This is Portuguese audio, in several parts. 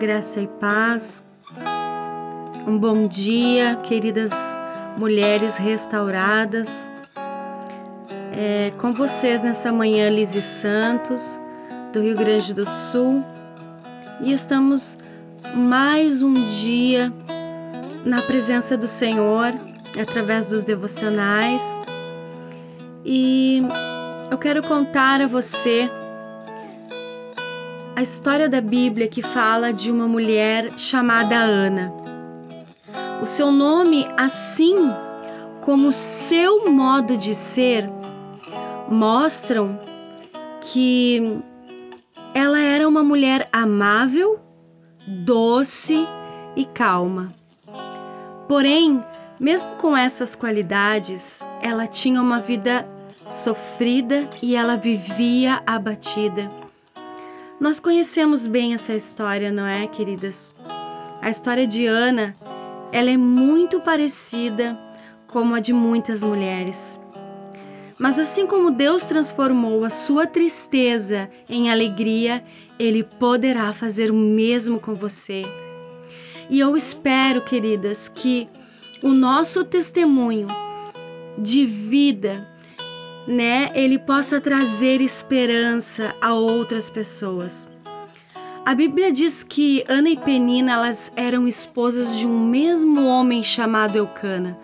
graça e paz. Um bom dia, queridas mulheres restauradas. É, com vocês nessa manhã, Lise Santos, do Rio Grande do Sul, e estamos mais um dia na presença do Senhor através dos devocionais. E eu quero contar a você a história da Bíblia que fala de uma mulher chamada Ana. O seu nome, assim como seu modo de ser, mostram que ela era uma mulher amável, doce e calma. Porém, mesmo com essas qualidades, ela tinha uma vida sofrida e ela vivia abatida. Nós conhecemos bem essa história, não é, queridas? A história de Ana, ela é muito parecida com a de muitas mulheres. Mas assim como Deus transformou a sua tristeza em alegria, ele poderá fazer o mesmo com você. E eu espero, queridas, que o nosso testemunho de vida né, ele possa trazer esperança a outras pessoas. A Bíblia diz que Ana e Penina elas eram esposas de um mesmo homem chamado Eucana.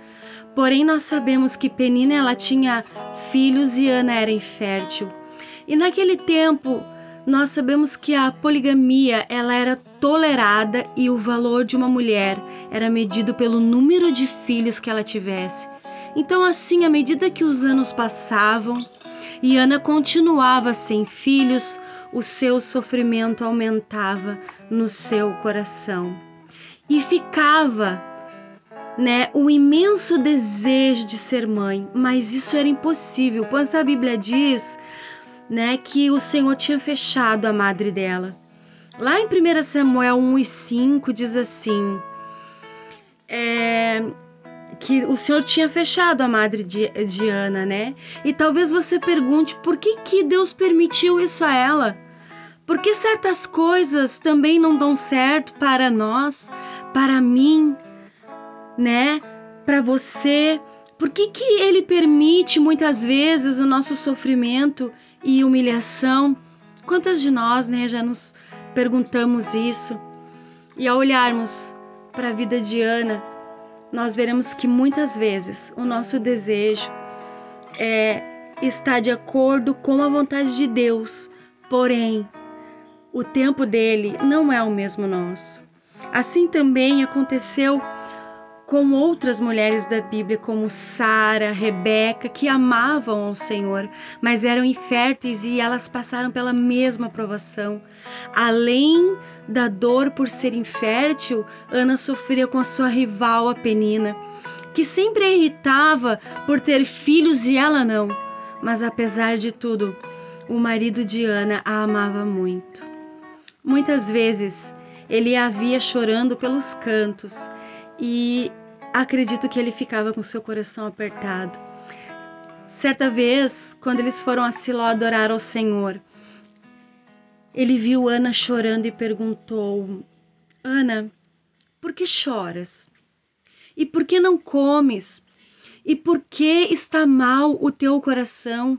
Porém, nós sabemos que Penina ela tinha filhos e Ana era infértil. E naquele tempo, nós sabemos que a poligamia ela era tolerada e o valor de uma mulher era medido pelo número de filhos que ela tivesse. Então, assim, à medida que os anos passavam e Ana continuava sem filhos, o seu sofrimento aumentava no seu coração. E ficava, né, o imenso desejo de ser mãe, mas isso era impossível, pois a Bíblia diz, né, que o Senhor tinha fechado a madre dela. Lá em 1 Samuel 1 e 5 diz assim: é, que o Senhor tinha fechado a madre de, de Ana, né? E talvez você pergunte por que, que Deus permitiu isso a ela? Por que certas coisas também não dão certo para nós, para mim, né? Para você? Por que, que Ele permite muitas vezes o nosso sofrimento e humilhação? Quantas de nós, né, já nos perguntamos isso? E ao olharmos para a vida de Ana, nós veremos que muitas vezes o nosso desejo é está de acordo com a vontade de Deus, porém o tempo dele não é o mesmo nosso. Assim também aconteceu com outras mulheres da Bíblia, como Sara, Rebeca, que amavam ao Senhor, mas eram inférteis e elas passaram pela mesma provação. Além da dor por ser infértil, Ana sofria com a sua rival, a Penina, que sempre a irritava por ter filhos e ela não. Mas apesar de tudo, o marido de Ana a amava muito. Muitas vezes ele a via chorando pelos cantos e acredito que ele ficava com seu coração apertado. Certa vez, quando eles foram a Siló adorar ao Senhor, ele viu Ana chorando e perguntou: Ana, por que choras? E por que não comes? E por que está mal o teu coração?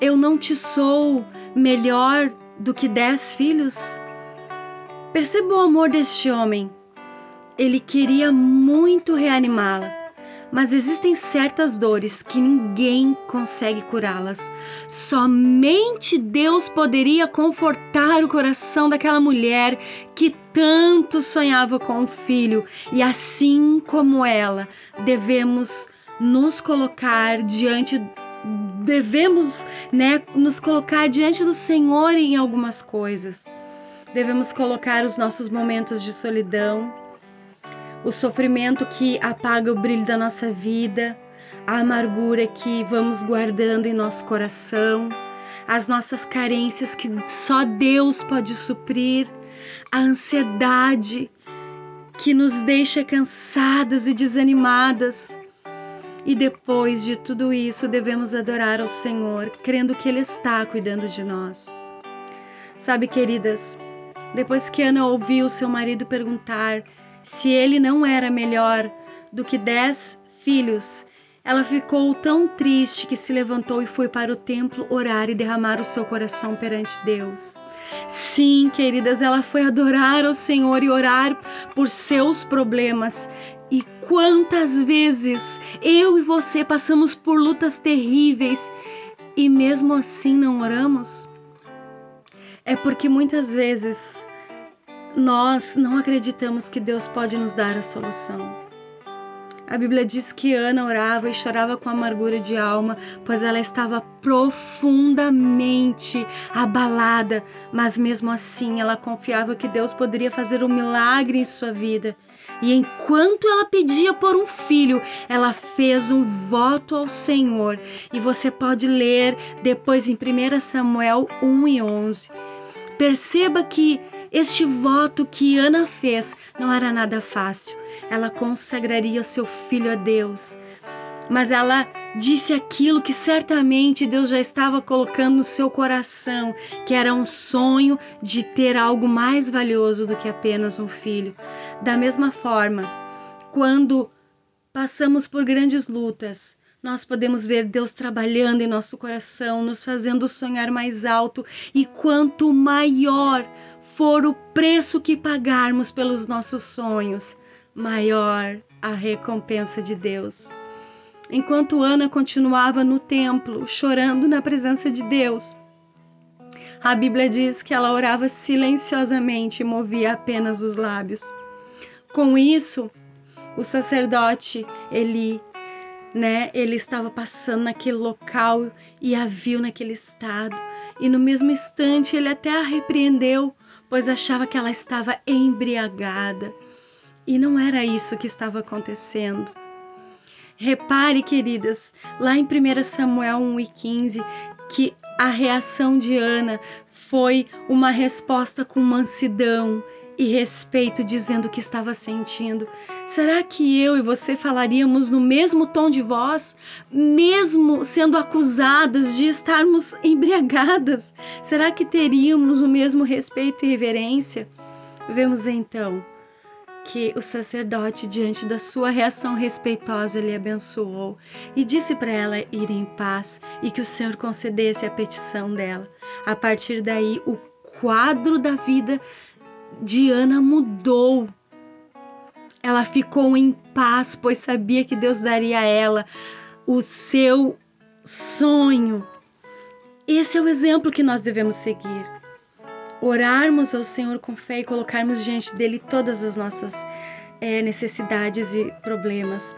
Eu não te sou melhor do que dez filhos? Perceba o amor deste homem ele queria muito reanimá-la, mas existem certas dores que ninguém consegue curá-las. Somente Deus poderia confortar o coração daquela mulher que tanto sonhava com um filho, e assim como ela, devemos nos colocar diante devemos, né, nos colocar diante do Senhor em algumas coisas. Devemos colocar os nossos momentos de solidão, o sofrimento que apaga o brilho da nossa vida, a amargura que vamos guardando em nosso coração, as nossas carências que só Deus pode suprir, a ansiedade que nos deixa cansadas e desanimadas. E depois de tudo isso, devemos adorar ao Senhor, crendo que Ele está cuidando de nós. Sabe, queridas, Depois que Ana ouviu seu marido perguntar se ele não era melhor do que dez filhos, ela ficou tão triste que se levantou e foi para o templo orar e derramar o seu coração perante Deus. Sim, queridas, ela foi adorar ao Senhor e orar por seus problemas. E quantas vezes eu e você passamos por lutas terríveis e mesmo assim não oramos? É porque muitas vezes nós não acreditamos que Deus pode nos dar a solução. A Bíblia diz que Ana orava e chorava com amargura de alma, pois ela estava profundamente abalada, mas mesmo assim ela confiava que Deus poderia fazer um milagre em sua vida. E enquanto ela pedia por um filho, ela fez um voto ao Senhor. E você pode ler depois em 1 Samuel 1 e 11. Perceba que este voto que Ana fez não era nada fácil ela consagraria o seu filho a Deus. Mas ela disse aquilo que certamente Deus já estava colocando no seu coração, que era um sonho de ter algo mais valioso do que apenas um filho. Da mesma forma, quando passamos por grandes lutas, nós podemos ver Deus trabalhando em nosso coração, nos fazendo sonhar mais alto, e quanto maior for o preço que pagarmos pelos nossos sonhos, maior a recompensa de Deus. Enquanto Ana continuava no templo, chorando na presença de Deus, a Bíblia diz que ela orava silenciosamente e movia apenas os lábios. Com isso, o sacerdote Eli, né, ele estava passando naquele local e a viu naquele estado. E no mesmo instante ele até a repreendeu, pois achava que ela estava embriagada. E não era isso que estava acontecendo. Repare, queridas, lá em 1 Samuel 1 e 15, que a reação de Ana foi uma resposta com mansidão e respeito, dizendo o que estava sentindo. Será que eu e você falaríamos no mesmo tom de voz, mesmo sendo acusadas de estarmos embriagadas? Será que teríamos o mesmo respeito e reverência? Vemos então que o sacerdote, diante da sua reação respeitosa, lhe abençoou e disse para ela ir em paz e que o Senhor concedesse a petição dela. A partir daí, o quadro da vida de Ana mudou. Ela ficou em paz, pois sabia que Deus daria a ela o seu sonho. Esse é o exemplo que nós devemos seguir orarmos ao Senhor com fé e colocarmos diante dele todas as nossas é, necessidades e problemas.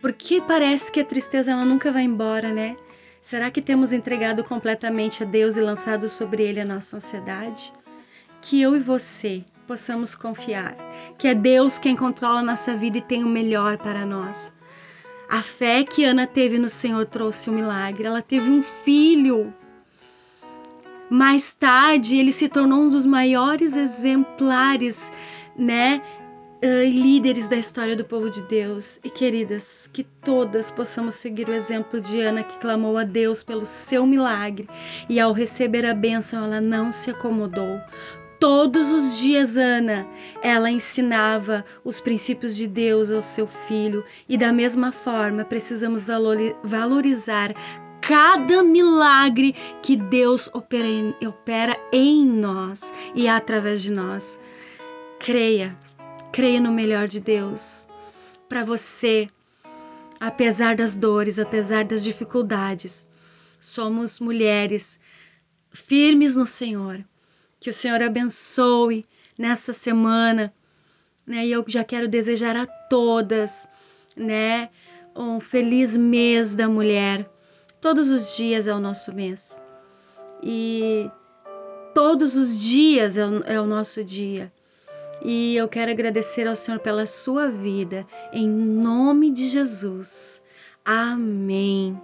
Porque parece que a tristeza ela nunca vai embora, né? Será que temos entregado completamente a Deus e lançado sobre ele a nossa ansiedade? Que eu e você possamos confiar que é Deus quem controla a nossa vida e tem o melhor para nós. A fé que Ana teve no Senhor trouxe um milagre. Ela teve um filho mais tarde, ele se tornou um dos maiores exemplares, né, uh, líderes da história do povo de Deus. E queridas, que todas possamos seguir o exemplo de Ana, que clamou a Deus pelo seu milagre e ao receber a bênção, ela não se acomodou. Todos os dias, Ana, ela ensinava os princípios de Deus ao seu filho, e da mesma forma precisamos valorizar cada milagre que Deus opera em, opera em nós e através de nós. Creia, creia no melhor de Deus para você, apesar das dores, apesar das dificuldades. Somos mulheres firmes no Senhor. Que o Senhor abençoe nessa semana, né? E eu já quero desejar a todas, né, um feliz mês da mulher Todos os dias é o nosso mês. E todos os dias é o, é o nosso dia. E eu quero agradecer ao Senhor pela sua vida, em nome de Jesus. Amém.